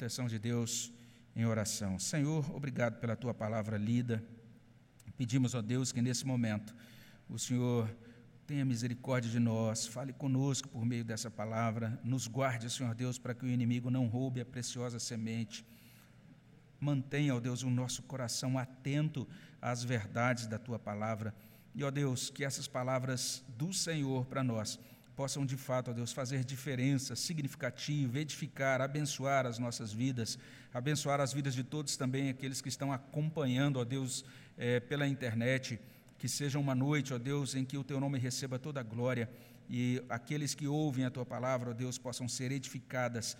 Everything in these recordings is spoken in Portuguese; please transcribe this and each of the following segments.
proteção de Deus em oração. Senhor, obrigado pela tua palavra lida. Pedimos, ó Deus, que nesse momento o Senhor tenha misericórdia de nós, fale conosco por meio dessa palavra, nos guarde, Senhor Deus, para que o inimigo não roube a preciosa semente. Mantenha, ó Deus, o nosso coração atento às verdades da tua palavra. E, ó Deus, que essas palavras do Senhor para nós possam de fato, ó Deus, fazer diferença significativa, edificar, abençoar as nossas vidas, abençoar as vidas de todos também, aqueles que estão acompanhando, ó Deus, é, pela internet que seja uma noite, ó Deus, em que o teu nome receba toda a glória e aqueles que ouvem a tua palavra, ó Deus, possam ser edificadas,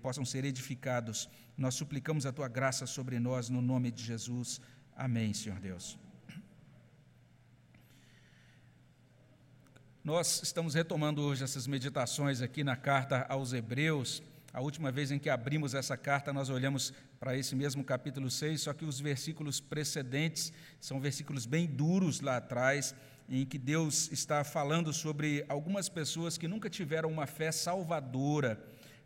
possam ser edificados. Nós suplicamos a tua graça sobre nós no nome de Jesus. Amém, Senhor Deus. Nós estamos retomando hoje essas meditações aqui na carta aos Hebreus. A última vez em que abrimos essa carta, nós olhamos para esse mesmo capítulo 6, só que os versículos precedentes são versículos bem duros lá atrás, em que Deus está falando sobre algumas pessoas que nunca tiveram uma fé salvadora.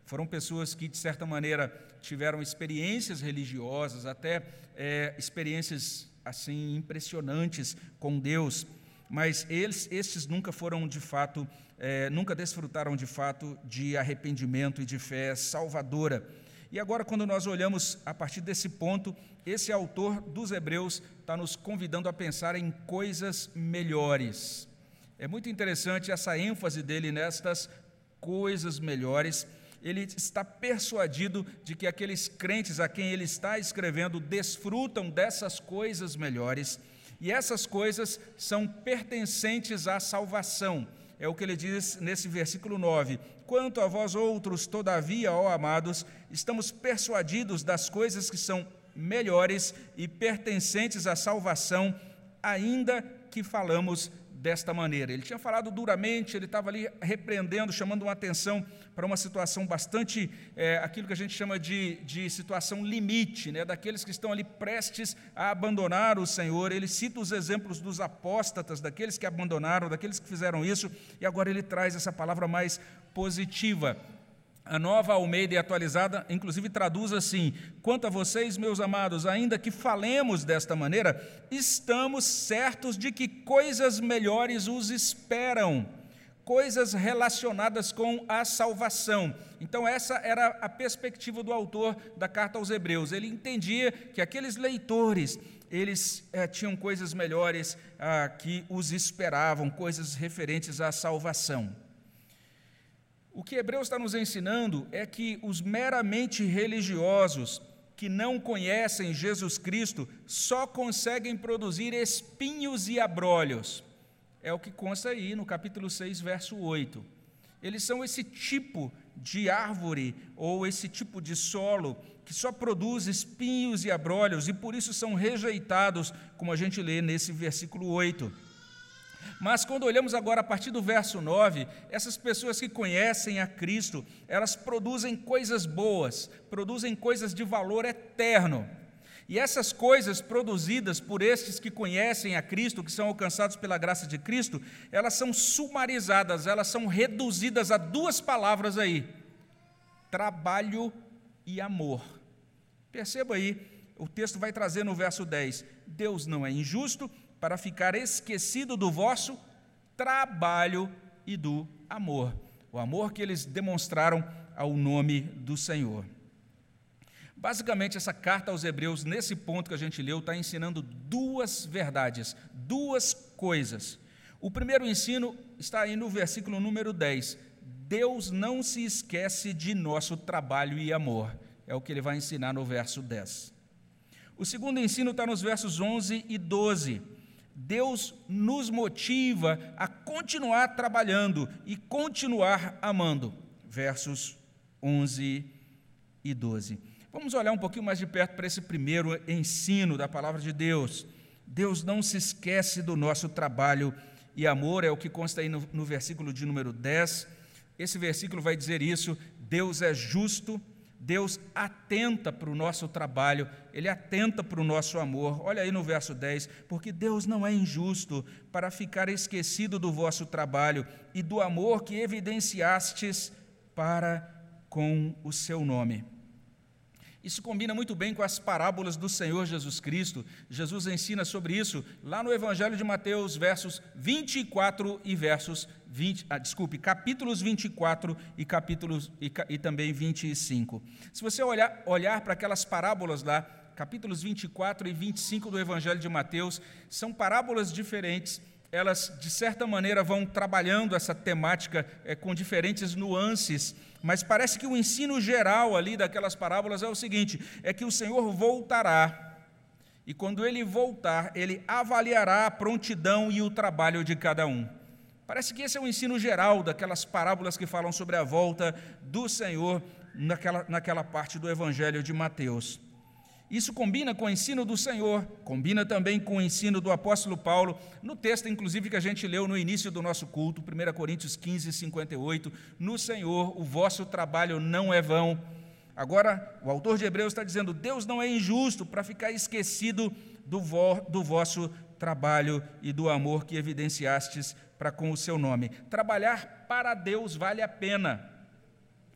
Foram pessoas que, de certa maneira, tiveram experiências religiosas, até é, experiências assim impressionantes com Deus, mas eles, estes nunca foram de fato, é, nunca desfrutaram de fato de arrependimento e de fé salvadora. E agora, quando nós olhamos a partir desse ponto, esse autor dos Hebreus está nos convidando a pensar em coisas melhores. É muito interessante essa ênfase dele nestas coisas melhores. Ele está persuadido de que aqueles crentes a quem ele está escrevendo desfrutam dessas coisas melhores, e essas coisas são pertencentes à salvação. É o que ele diz nesse versículo 9: Quanto a vós outros, todavia, ó amados, estamos persuadidos das coisas que são melhores e pertencentes à salvação, ainda que falamos desta maneira. Ele tinha falado duramente, ele estava ali repreendendo, chamando uma atenção para uma situação bastante, é, aquilo que a gente chama de, de situação limite, né, daqueles que estão ali prestes a abandonar o Senhor. Ele cita os exemplos dos apóstatas, daqueles que abandonaram, daqueles que fizeram isso, e agora ele traz essa palavra mais positiva. A nova Almeida e atualizada, inclusive, traduz assim: Quanto a vocês, meus amados, ainda que falemos desta maneira, estamos certos de que coisas melhores os esperam, coisas relacionadas com a salvação. Então, essa era a perspectiva do autor da carta aos Hebreus. Ele entendia que aqueles leitores, eles é, tinham coisas melhores ah, que os esperavam, coisas referentes à salvação. O que Hebreus está nos ensinando é que os meramente religiosos que não conhecem Jesus Cristo só conseguem produzir espinhos e abrolhos. É o que consta aí no capítulo 6, verso 8. Eles são esse tipo de árvore ou esse tipo de solo que só produz espinhos e abrolhos e por isso são rejeitados, como a gente lê nesse versículo 8. Mas quando olhamos agora a partir do verso 9, essas pessoas que conhecem a Cristo, elas produzem coisas boas, produzem coisas de valor eterno. E essas coisas produzidas por estes que conhecem a Cristo, que são alcançados pela graça de Cristo, elas são sumarizadas, elas são reduzidas a duas palavras aí: trabalho e amor. Perceba aí, o texto vai trazer no verso 10: Deus não é injusto para ficar esquecido do vosso trabalho e do amor. O amor que eles demonstraram ao nome do Senhor. Basicamente, essa carta aos Hebreus, nesse ponto que a gente leu, está ensinando duas verdades, duas coisas. O primeiro ensino está aí no versículo número 10. Deus não se esquece de nosso trabalho e amor. É o que ele vai ensinar no verso 10. O segundo ensino está nos versos 11 e 12. Deus nos motiva a continuar trabalhando e continuar amando. Versos 11 e 12. Vamos olhar um pouquinho mais de perto para esse primeiro ensino da palavra de Deus. Deus não se esquece do nosso trabalho e amor, é o que consta aí no, no versículo de número 10. Esse versículo vai dizer isso: Deus é justo Deus atenta para o nosso trabalho, Ele atenta para o nosso amor. Olha aí no verso 10: porque Deus não é injusto para ficar esquecido do vosso trabalho e do amor que evidenciastes para com o seu nome. Isso combina muito bem com as parábolas do Senhor Jesus Cristo. Jesus ensina sobre isso lá no Evangelho de Mateus, versos 24 e versos 20, ah, desculpe, capítulos 24 e capítulos e, e também 25. Se você olhar, olhar para aquelas parábolas lá, capítulos 24 e 25 do Evangelho de Mateus, são parábolas diferentes elas, de certa maneira, vão trabalhando essa temática é, com diferentes nuances, mas parece que o ensino geral ali daquelas parábolas é o seguinte: é que o Senhor voltará, e quando ele voltar, ele avaliará a prontidão e o trabalho de cada um. Parece que esse é o ensino geral daquelas parábolas que falam sobre a volta do Senhor naquela, naquela parte do Evangelho de Mateus. Isso combina com o ensino do Senhor, combina também com o ensino do apóstolo Paulo, no texto, inclusive, que a gente leu no início do nosso culto, 1 Coríntios 15, 58. No Senhor, o vosso trabalho não é vão. Agora, o autor de Hebreus está dizendo: Deus não é injusto para ficar esquecido do, vo, do vosso trabalho e do amor que evidenciastes para com o seu nome. Trabalhar para Deus vale a pena.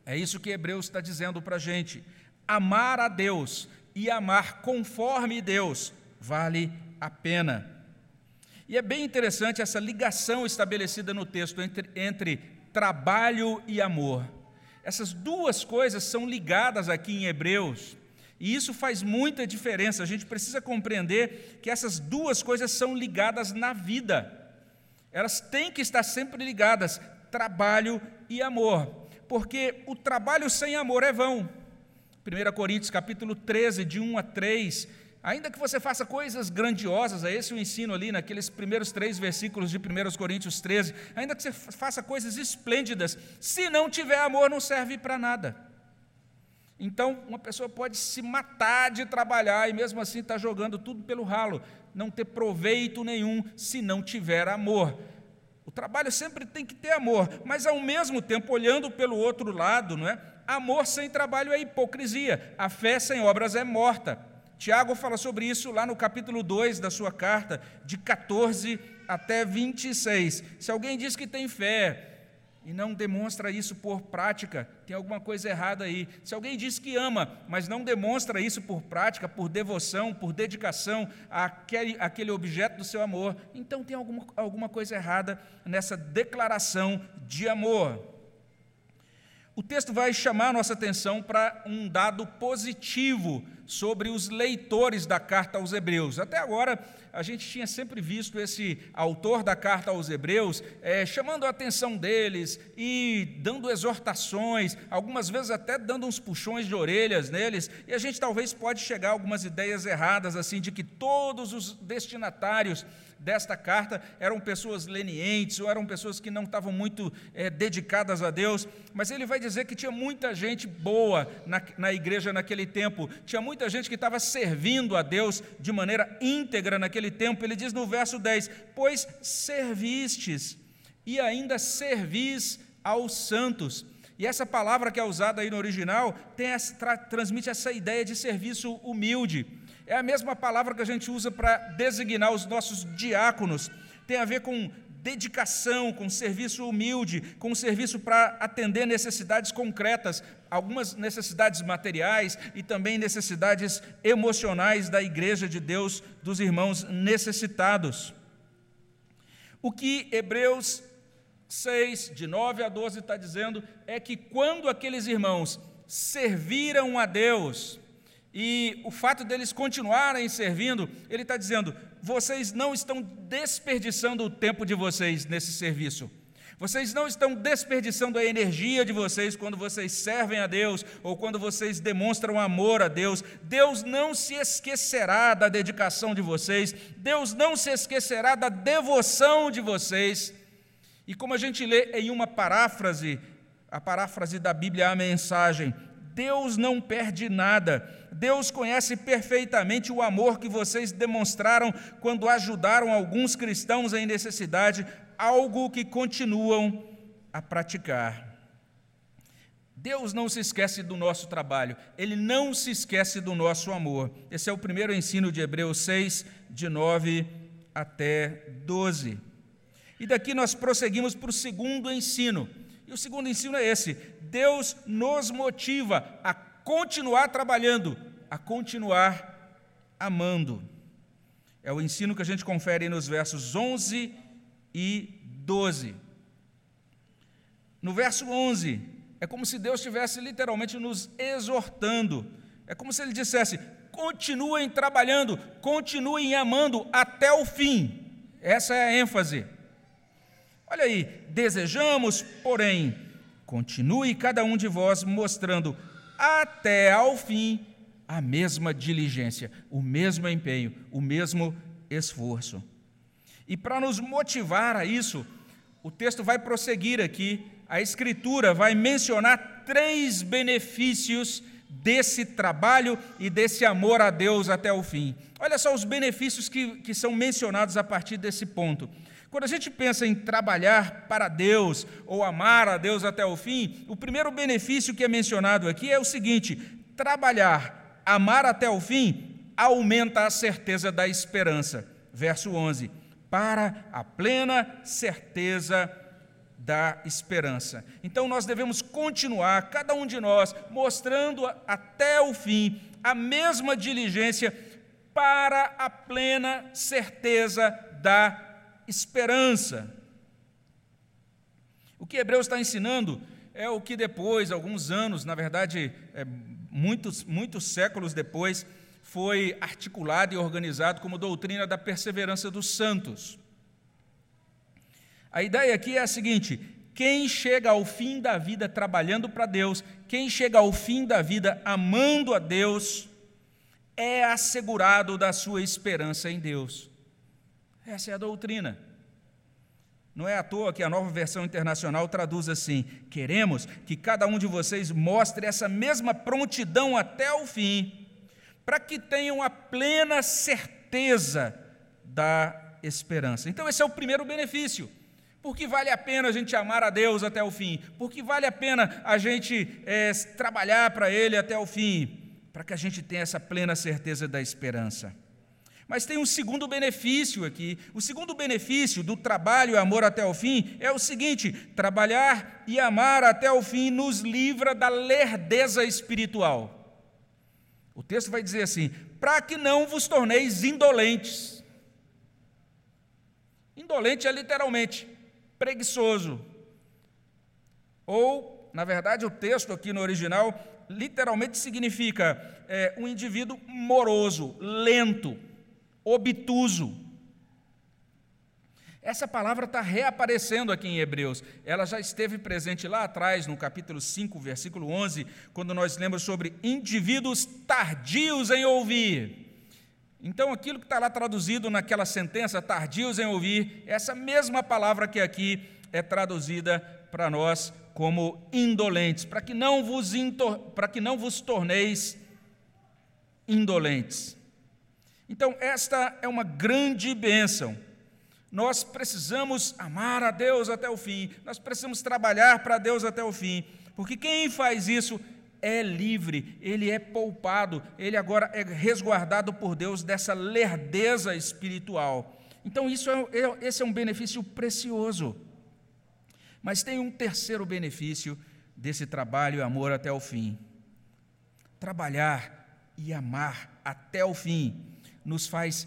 É isso que Hebreus está dizendo para a gente. Amar a Deus e amar conforme Deus vale a pena. E é bem interessante essa ligação estabelecida no texto entre, entre trabalho e amor. Essas duas coisas são ligadas aqui em Hebreus, e isso faz muita diferença. A gente precisa compreender que essas duas coisas são ligadas na vida. Elas têm que estar sempre ligadas, trabalho e amor, porque o trabalho sem amor é vão. 1 Coríntios capítulo 13, de 1 a 3. Ainda que você faça coisas grandiosas, é esse o ensino ali naqueles primeiros três versículos de 1 Coríntios 13. Ainda que você faça coisas esplêndidas, se não tiver amor, não serve para nada. Então, uma pessoa pode se matar de trabalhar e mesmo assim estar tá jogando tudo pelo ralo, não ter proveito nenhum se não tiver amor. O trabalho sempre tem que ter amor, mas ao mesmo tempo, olhando pelo outro lado, não é? Amor sem trabalho é hipocrisia, a fé sem obras é morta. Tiago fala sobre isso lá no capítulo 2 da sua carta, de 14 até 26. Se alguém diz que tem fé e não demonstra isso por prática, tem alguma coisa errada aí. Se alguém diz que ama, mas não demonstra isso por prática, por devoção, por dedicação àquele, àquele objeto do seu amor, então tem alguma, alguma coisa errada nessa declaração de amor. O texto vai chamar nossa atenção para um dado positivo sobre os leitores da carta aos Hebreus. Até agora, a gente tinha sempre visto esse autor da carta aos Hebreus é, chamando a atenção deles e dando exortações, algumas vezes até dando uns puxões de orelhas neles, e a gente talvez pode chegar a algumas ideias erradas, assim, de que todos os destinatários desta carta eram pessoas lenientes ou eram pessoas que não estavam muito é, dedicadas a Deus, mas ele vai dizer que tinha muita gente boa na, na igreja naquele tempo, tinha muita gente que estava servindo a Deus de maneira íntegra naquele tempo. Ele diz no verso 10: Pois servistes e ainda servis aos santos. E essa palavra que é usada aí no original essa, tra, transmite essa ideia de serviço humilde. É a mesma palavra que a gente usa para designar os nossos diáconos. Tem a ver com dedicação, com serviço humilde, com serviço para atender necessidades concretas, algumas necessidades materiais e também necessidades emocionais da igreja de Deus, dos irmãos necessitados. O que Hebreus 6, de 9 a 12, está dizendo é que quando aqueles irmãos serviram a Deus, e o fato deles continuarem servindo, ele está dizendo: vocês não estão desperdiçando o tempo de vocês nesse serviço. Vocês não estão desperdiçando a energia de vocês quando vocês servem a Deus ou quando vocês demonstram amor a Deus. Deus não se esquecerá da dedicação de vocês, Deus não se esquecerá da devoção de vocês. E como a gente lê em uma paráfrase, a paráfrase da Bíblia, a mensagem, Deus não perde nada. Deus conhece perfeitamente o amor que vocês demonstraram quando ajudaram alguns cristãos em necessidade, algo que continuam a praticar. Deus não se esquece do nosso trabalho, Ele não se esquece do nosso amor. Esse é o primeiro ensino de Hebreus 6, de 9 até 12. E daqui nós prosseguimos para o segundo ensino. E o segundo ensino é esse: Deus nos motiva a continuar trabalhando a continuar amando. É o ensino que a gente confere nos versos 11 e 12. No verso 11, é como se Deus estivesse literalmente nos exortando. É como se Ele dissesse: continuem trabalhando, continuem amando até o fim. Essa é a ênfase. Olha aí, desejamos, porém, continue cada um de vós mostrando até ao fim a mesma diligência, o mesmo empenho, o mesmo esforço. E para nos motivar a isso, o texto vai prosseguir aqui, a Escritura vai mencionar três benefícios desse trabalho e desse amor a Deus até o fim. Olha só os benefícios que, que são mencionados a partir desse ponto. Quando a gente pensa em trabalhar para Deus ou amar a Deus até o fim, o primeiro benefício que é mencionado aqui é o seguinte: trabalhar, amar até o fim, aumenta a certeza da esperança. Verso 11: para a plena certeza da esperança. Então nós devemos continuar, cada um de nós, mostrando até o fim a mesma diligência para a plena certeza da esperança. O que Hebreus está ensinando é o que depois, alguns anos, na verdade, é, muitos, muitos séculos depois, foi articulado e organizado como doutrina da perseverança dos santos. A ideia aqui é a seguinte: quem chega ao fim da vida trabalhando para Deus, quem chega ao fim da vida amando a Deus, é assegurado da sua esperança em Deus. Essa é a doutrina. Não é à toa que a nova versão internacional traduz assim: queremos que cada um de vocês mostre essa mesma prontidão até o fim, para que tenham a plena certeza da esperança. Então, esse é o primeiro benefício porque vale a pena a gente amar a Deus até o fim, porque vale a pena a gente é, trabalhar para Ele até o fim, para que a gente tenha essa plena certeza da esperança. Mas tem um segundo benefício aqui. O segundo benefício do trabalho e amor até o fim é o seguinte: trabalhar e amar até o fim nos livra da lerdeza espiritual. O texto vai dizer assim: para que não vos torneis indolentes. Indolente é literalmente preguiçoso. Ou, na verdade, o texto aqui no original literalmente significa é, um indivíduo moroso, lento, obtuso. Essa palavra está reaparecendo aqui em Hebreus. Ela já esteve presente lá atrás, no capítulo 5, versículo 11, quando nós lemos sobre indivíduos tardios em ouvir. Então, aquilo que está lá traduzido naquela sentença, tardios em ouvir, essa mesma palavra que aqui é traduzida para nós como indolentes, para que não vos, para que não vos torneis indolentes. Então, esta é uma grande bênção. Nós precisamos amar a Deus até o fim, nós precisamos trabalhar para Deus até o fim, porque quem faz isso é livre, ele é poupado, ele agora é resguardado por Deus dessa lerdeza espiritual. Então, isso é, é, esse é um benefício precioso. Mas tem um terceiro benefício desse trabalho e amor até o fim. Trabalhar e amar até o fim nos faz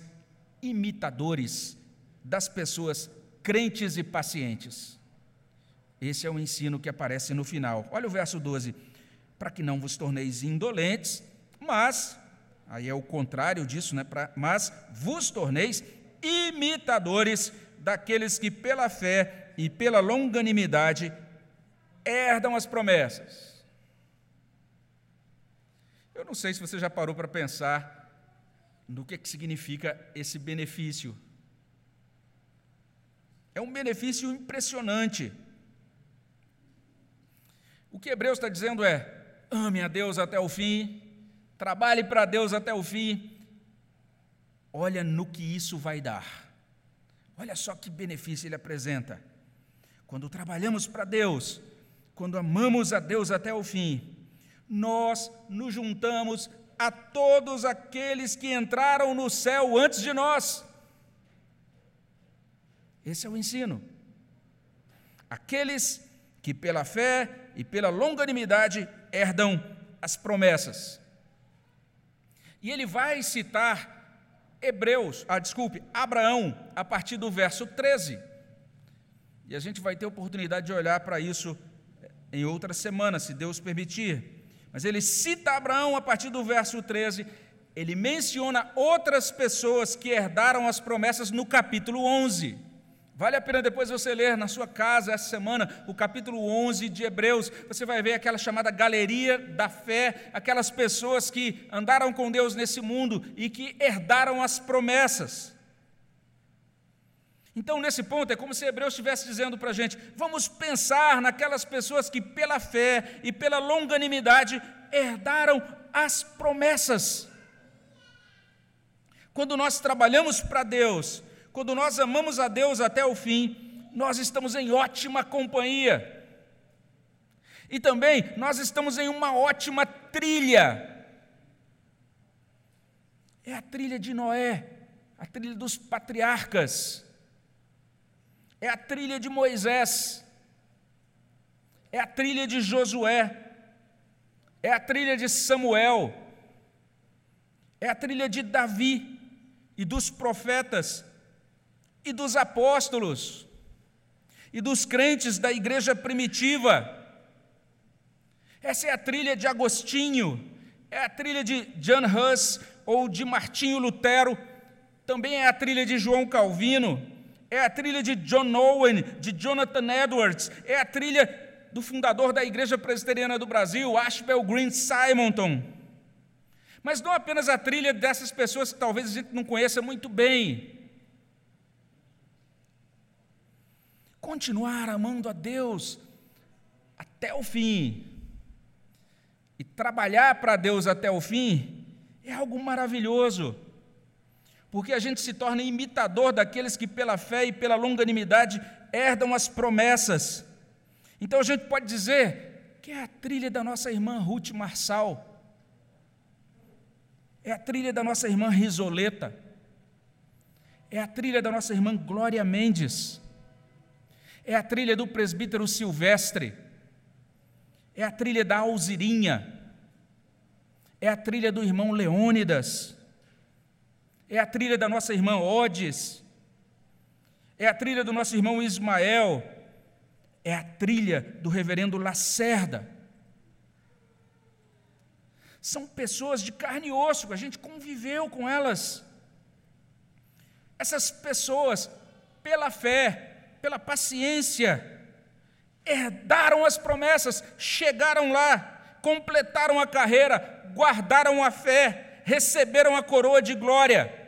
imitadores das pessoas crentes e pacientes. Esse é o ensino que aparece no final. Olha o verso 12 para que não vos torneis indolentes, mas, aí é o contrário disso, né? Pra, mas vos torneis imitadores daqueles que pela fé e pela longanimidade herdam as promessas. Eu não sei se você já parou para pensar no que, que significa esse benefício. É um benefício impressionante. O que Hebreus está dizendo é: ame a Deus até o fim, trabalhe para Deus até o fim. Olha no que isso vai dar. Olha só que benefício ele apresenta. Quando trabalhamos para Deus, quando amamos a Deus até o fim, nós nos juntamos a todos aqueles que entraram no céu antes de nós. Esse é o ensino. Aqueles que pela fé e pela longanimidade herdam as promessas. E ele vai citar Hebreus, ah, desculpe, Abraão, a partir do verso 13. E a gente vai ter oportunidade de olhar para isso em outra semana, se Deus permitir. Mas ele cita Abraão a partir do verso 13, ele menciona outras pessoas que herdaram as promessas no capítulo 11. Vale a pena depois você ler na sua casa essa semana o capítulo 11 de Hebreus. Você vai ver aquela chamada galeria da fé, aquelas pessoas que andaram com Deus nesse mundo e que herdaram as promessas. Então, nesse ponto, é como se Hebreus estivesse dizendo para a gente: vamos pensar naquelas pessoas que, pela fé e pela longanimidade, herdaram as promessas. Quando nós trabalhamos para Deus, quando nós amamos a Deus até o fim, nós estamos em ótima companhia. E também nós estamos em uma ótima trilha. É a trilha de Noé, a trilha dos patriarcas é a trilha de Moisés, é a trilha de Josué, é a trilha de Samuel, é a trilha de Davi e dos profetas e dos apóstolos e dos crentes da igreja primitiva. Essa é a trilha de Agostinho, é a trilha de John Hus ou de Martinho Lutero, também é a trilha de João Calvino é a trilha de John Owen, de Jonathan Edwards, é a trilha do fundador da Igreja Presbiteriana do Brasil, Ashbel Green Simonton. Mas não apenas a trilha dessas pessoas que talvez a gente não conheça muito bem. Continuar amando a Deus até o fim e trabalhar para Deus até o fim é algo maravilhoso porque a gente se torna imitador daqueles que, pela fé e pela longanimidade, herdam as promessas. Então a gente pode dizer que é a trilha da nossa irmã Ruth Marçal, é a trilha da nossa irmã Risoleta, é a trilha da nossa irmã Glória Mendes, é a trilha do presbítero Silvestre, é a trilha da Alzirinha, é a trilha do irmão Leônidas, é a trilha da nossa irmã Odes, é a trilha do nosso irmão Ismael, é a trilha do reverendo Lacerda. São pessoas de carne e osso, a gente conviveu com elas. Essas pessoas, pela fé, pela paciência, herdaram as promessas, chegaram lá, completaram a carreira, guardaram a fé, receberam a coroa de glória.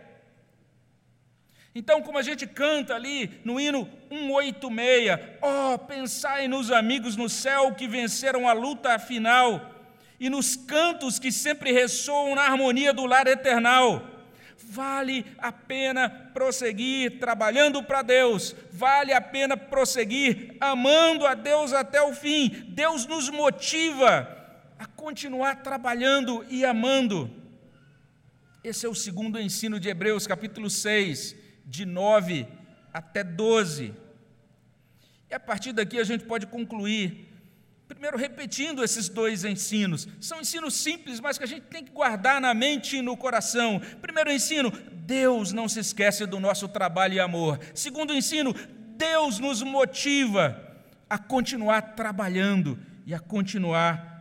Então, como a gente canta ali no hino 186, ó, oh, pensai nos amigos no céu que venceram a luta final, e nos cantos que sempre ressoam na harmonia do lar eternal. Vale a pena prosseguir trabalhando para Deus, vale a pena prosseguir amando a Deus até o fim. Deus nos motiva a continuar trabalhando e amando. Esse é o segundo ensino de Hebreus, capítulo 6 de 9 até 12. E a partir daqui a gente pode concluir, primeiro repetindo esses dois ensinos. São ensinos simples, mas que a gente tem que guardar na mente e no coração. Primeiro ensino, Deus não se esquece do nosso trabalho e amor. Segundo ensino, Deus nos motiva a continuar trabalhando e a continuar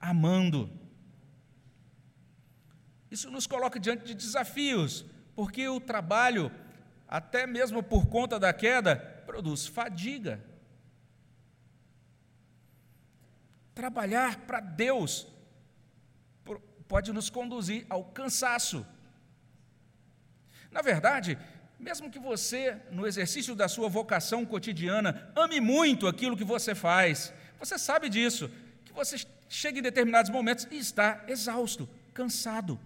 amando. Isso nos coloca diante de desafios, porque o trabalho até mesmo por conta da queda, produz fadiga. Trabalhar para Deus pode nos conduzir ao cansaço. Na verdade, mesmo que você, no exercício da sua vocação cotidiana, ame muito aquilo que você faz, você sabe disso, que você chega em determinados momentos e está exausto, cansado,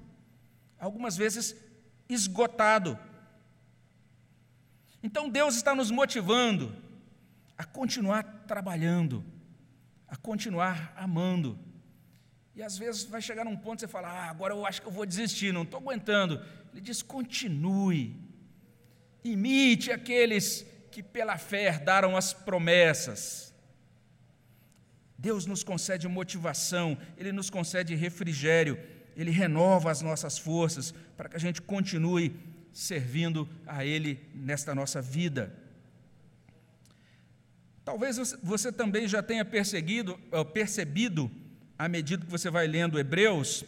algumas vezes esgotado. Então Deus está nos motivando a continuar trabalhando, a continuar amando. E às vezes vai chegar num ponto que você fala: ah, agora eu acho que eu vou desistir, não estou aguentando. Ele diz: continue, imite aqueles que pela fé herdaram as promessas. Deus nos concede motivação, Ele nos concede refrigério, Ele renova as nossas forças para que a gente continue servindo a Ele nesta nossa vida. Talvez você também já tenha perseguido, percebido, à medida que você vai lendo Hebreus,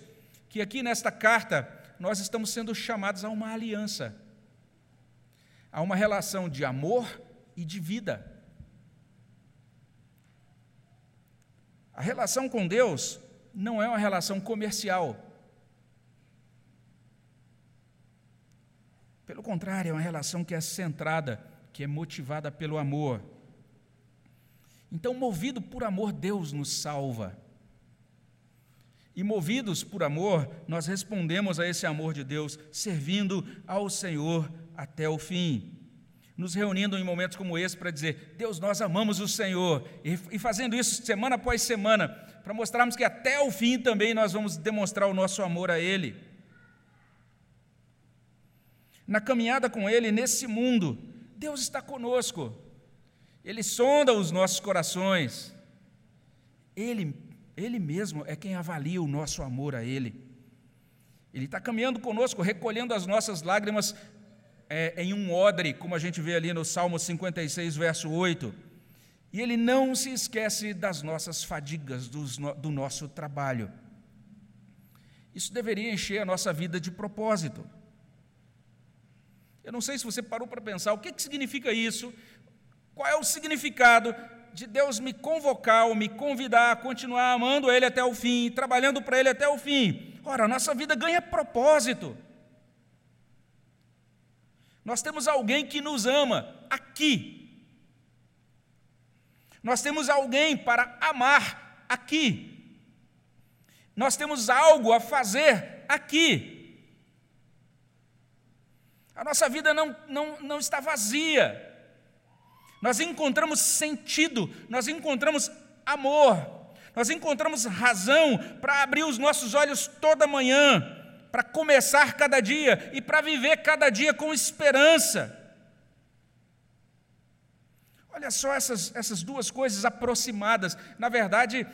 que aqui nesta carta nós estamos sendo chamados a uma aliança, a uma relação de amor e de vida. A relação com Deus não é uma relação comercial. Pelo contrário, é uma relação que é centrada, que é motivada pelo amor. Então, movido por amor, Deus nos salva. E movidos por amor, nós respondemos a esse amor de Deus, servindo ao Senhor até o fim. Nos reunindo em momentos como esse para dizer: Deus, nós amamos o Senhor. E fazendo isso semana após semana, para mostrarmos que até o fim também nós vamos demonstrar o nosso amor a Ele. Na caminhada com Ele nesse mundo, Deus está conosco. Ele sonda os nossos corações. Ele ele mesmo é quem avalia o nosso amor a Ele. Ele está caminhando conosco, recolhendo as nossas lágrimas é, em um odre, como a gente vê ali no Salmo 56, verso 8. E Ele não se esquece das nossas fadigas, dos, do nosso trabalho. Isso deveria encher a nossa vida de propósito. Eu não sei se você parou para pensar o que, que significa isso, qual é o significado de Deus me convocar ou me convidar a continuar amando Ele até o fim, trabalhando para Ele até o fim. Ora, a nossa vida ganha propósito. Nós temos alguém que nos ama aqui. Nós temos alguém para amar aqui. Nós temos algo a fazer aqui. A nossa vida não, não, não está vazia. Nós encontramos sentido, nós encontramos amor, nós encontramos razão para abrir os nossos olhos toda manhã, para começar cada dia e para viver cada dia com esperança. Olha só essas, essas duas coisas aproximadas, na verdade,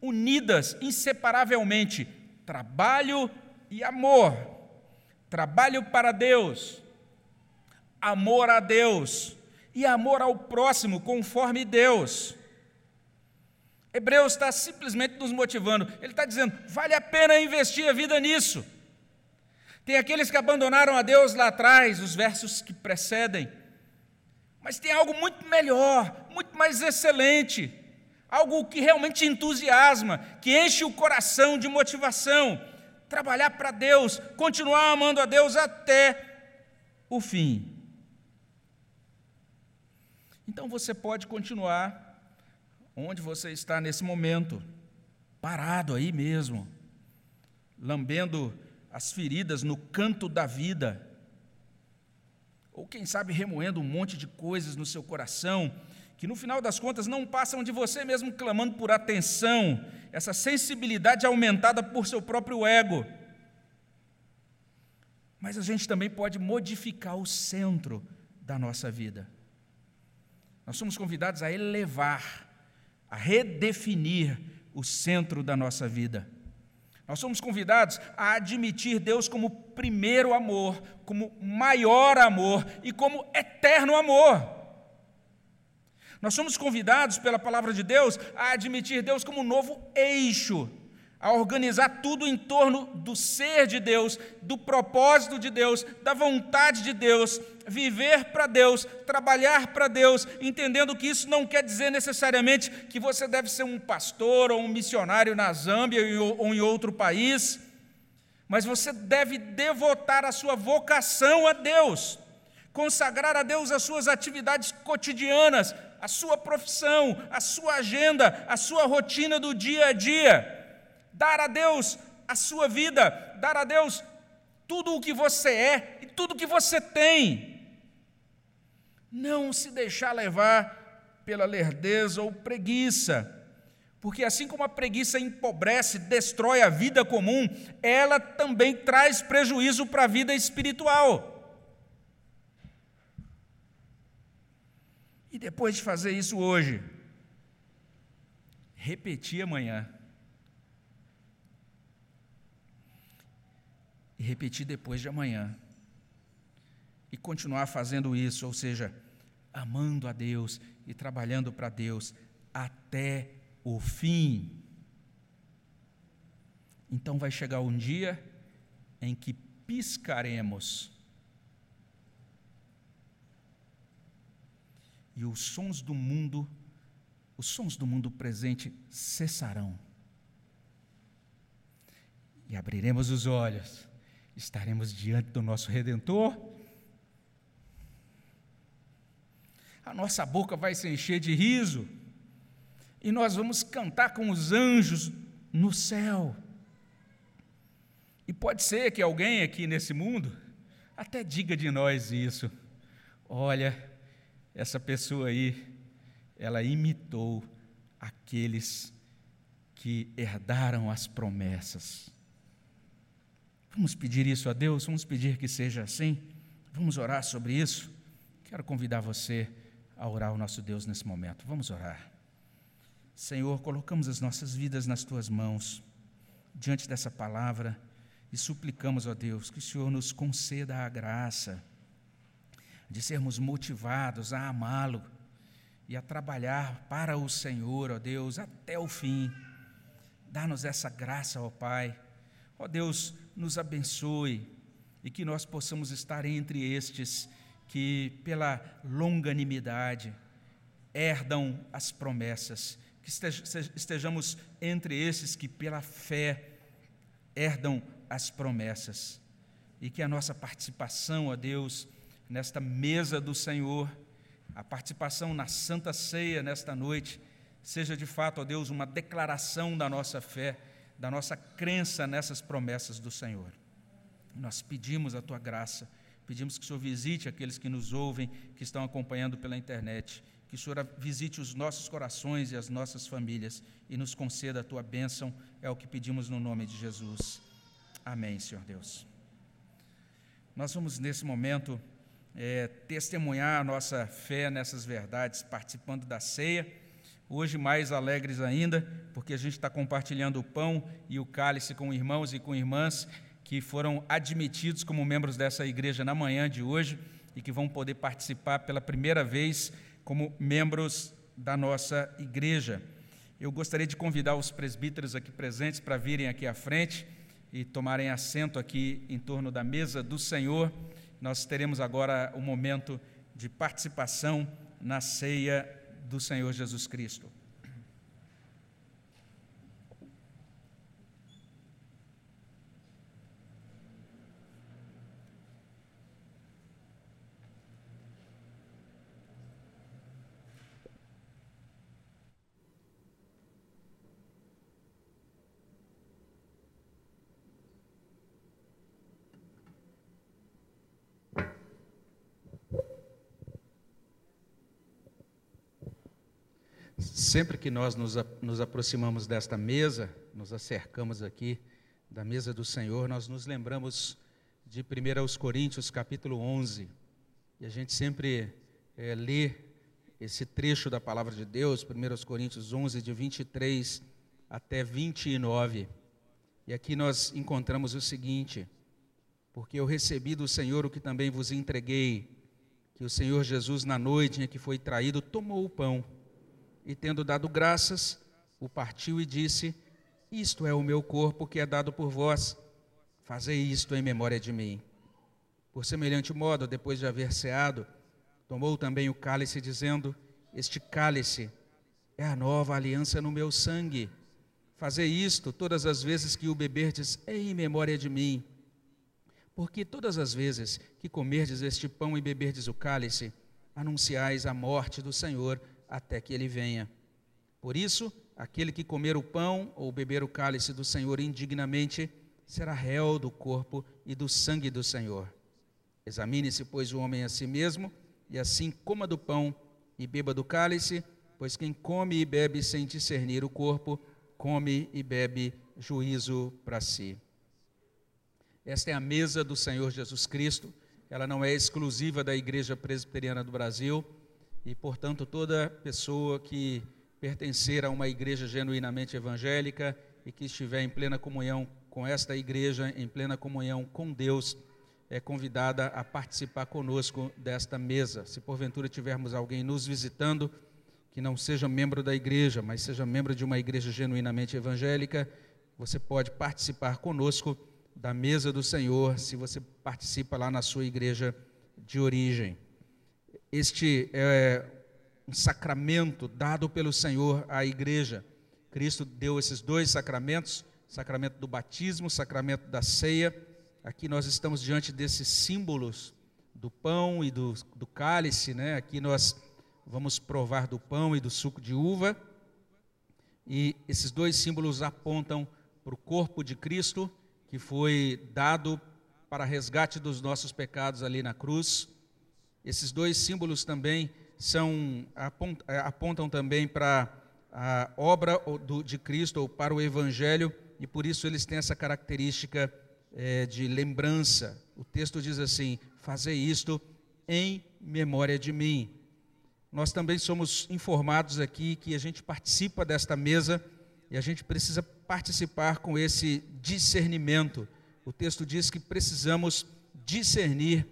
unidas inseparavelmente: trabalho e amor. Trabalho para Deus, amor a Deus e amor ao próximo conforme Deus. Hebreus está simplesmente nos motivando, ele está dizendo: vale a pena investir a vida nisso. Tem aqueles que abandonaram a Deus lá atrás, os versos que precedem, mas tem algo muito melhor, muito mais excelente, algo que realmente entusiasma, que enche o coração de motivação, trabalhar para Deus, continuar amando a Deus até o fim. Então você pode continuar onde você está nesse momento, parado aí mesmo, lambendo as feridas no canto da vida, ou quem sabe remoendo um monte de coisas no seu coração, que no final das contas não passam de você mesmo clamando por atenção, essa sensibilidade aumentada por seu próprio ego. Mas a gente também pode modificar o centro da nossa vida. Nós somos convidados a elevar, a redefinir o centro da nossa vida. Nós somos convidados a admitir Deus como primeiro amor, como maior amor e como eterno amor. Nós somos convidados pela palavra de Deus a admitir Deus como novo eixo a organizar tudo em torno do ser de Deus, do propósito de Deus, da vontade de Deus, viver para Deus, trabalhar para Deus, entendendo que isso não quer dizer necessariamente que você deve ser um pastor ou um missionário na Zâmbia ou em outro país, mas você deve devotar a sua vocação a Deus, consagrar a Deus as suas atividades cotidianas, a sua profissão, a sua agenda, a sua rotina do dia a dia dar a Deus a sua vida, dar a Deus tudo o que você é e tudo o que você tem. Não se deixar levar pela lerdeza ou preguiça, porque assim como a preguiça empobrece, destrói a vida comum, ela também traz prejuízo para a vida espiritual. E depois de fazer isso hoje, repetir amanhã. e repetir depois de amanhã. E continuar fazendo isso, ou seja, amando a Deus e trabalhando para Deus até o fim. Então vai chegar um dia em que piscaremos e os sons do mundo, os sons do mundo presente cessarão. E abriremos os olhos, estaremos diante do nosso Redentor. A nossa boca vai se encher de riso, e nós vamos cantar com os anjos no céu. E pode ser que alguém aqui nesse mundo até diga de nós isso. Olha, essa pessoa aí, ela imitou aqueles que herdaram as promessas. Vamos pedir isso a Deus? Vamos pedir que seja assim? Vamos orar sobre isso? Quero convidar você a orar ao nosso Deus nesse momento. Vamos orar. Senhor, colocamos as nossas vidas nas tuas mãos, diante dessa palavra, e suplicamos, ó Deus, que o Senhor nos conceda a graça de sermos motivados a amá-lo e a trabalhar para o Senhor, ó Deus, até o fim. Dá-nos essa graça, ó Pai. Ó Deus, nos abençoe e que nós possamos estar entre estes que, pela longanimidade, herdam as promessas, que estejamos entre esses que, pela fé, herdam as promessas, e que a nossa participação, ó Deus, nesta mesa do Senhor, a participação na Santa Ceia nesta noite, seja de fato, ó Deus, uma declaração da nossa fé, da nossa crença nessas promessas do Senhor. Nós pedimos a tua graça, pedimos que o Senhor visite aqueles que nos ouvem, que estão acompanhando pela internet, que o Senhor visite os nossos corações e as nossas famílias e nos conceda a tua bênção, é o que pedimos no nome de Jesus. Amém, Senhor Deus. Nós vamos nesse momento é, testemunhar a nossa fé nessas verdades, participando da ceia. Hoje, mais alegres ainda, porque a gente está compartilhando o pão e o cálice com irmãos e com irmãs que foram admitidos como membros dessa igreja na manhã de hoje e que vão poder participar pela primeira vez como membros da nossa igreja. Eu gostaria de convidar os presbíteros aqui presentes para virem aqui à frente e tomarem assento aqui em torno da mesa do Senhor nós teremos agora o momento de participação na ceia do Senhor Jesus Cristo. Sempre que nós nos, nos aproximamos desta mesa, nos acercamos aqui da mesa do Senhor, nós nos lembramos de 1 Coríntios capítulo 11, e a gente sempre é, lê esse trecho da palavra de Deus, 1 Coríntios 11, de 23 até 29. E aqui nós encontramos o seguinte: Porque eu recebi do Senhor o que também vos entreguei, que o Senhor Jesus, na noite em que foi traído, tomou o pão e, tendo dado graças, o partiu e disse: Isto é o meu corpo que é dado por vós. Fazei isto em memória de mim. Por semelhante modo, depois de haver ceado, tomou também o cálice, dizendo: Este cálice é a nova aliança no meu sangue. Fazei isto todas as vezes que o beberdes em memória de mim. Porque todas as vezes que comerdes este pão e beberdes o cálice, anunciais a morte do Senhor até que ele venha. Por isso, aquele que comer o pão ou beber o cálice do Senhor indignamente será réu do corpo e do sangue do Senhor. Examine-se, pois, o homem a si mesmo, e assim coma do pão e beba do cálice, pois quem come e bebe sem discernir o corpo, come e bebe juízo para si. Esta é a mesa do Senhor Jesus Cristo, ela não é exclusiva da Igreja Presbiteriana do Brasil e, portanto, toda pessoa que pertencer a uma igreja genuinamente evangélica e que estiver em plena comunhão com esta igreja em plena comunhão com Deus, é convidada a participar conosco desta mesa. Se porventura tivermos alguém nos visitando, que não seja membro da igreja, mas seja membro de uma igreja genuinamente evangélica, você pode participar conosco da mesa do Senhor, se você participa lá na sua igreja de origem. Este é um sacramento dado pelo Senhor à igreja. Cristo deu esses dois sacramentos, sacramento do batismo, sacramento da ceia. Aqui nós estamos diante desses símbolos do pão e do, do cálice, né? Aqui nós vamos provar do pão e do suco de uva. E esses dois símbolos apontam para o corpo de Cristo, que foi dado para resgate dos nossos pecados ali na cruz. Esses dois símbolos também são é, apontam também para a obra de Cristo ou para o Evangelho e por isso eles têm essa característica é, de lembrança. O texto diz assim: Fazer isto em memória de mim. Nós também somos informados aqui que a gente participa desta mesa e a gente precisa participar com esse discernimento. O texto diz que precisamos discernir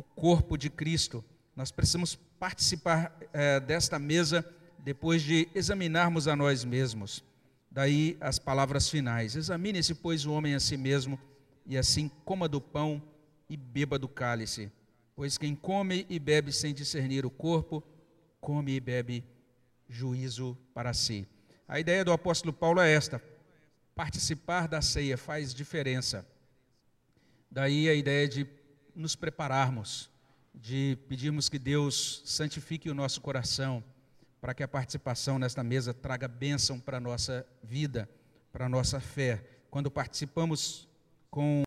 o corpo de Cristo. Nós precisamos participar é, desta mesa depois de examinarmos a nós mesmos. Daí as palavras finais: Examine-se, pois, o homem a si mesmo, e assim coma do pão e beba do cálice. Pois quem come e bebe sem discernir o corpo, come e bebe juízo para si. A ideia do apóstolo Paulo é esta: participar da ceia faz diferença. Daí a ideia de nos prepararmos, de pedirmos que Deus santifique o nosso coração, para que a participação nesta mesa traga bênção para a nossa vida, para a nossa fé. Quando participamos com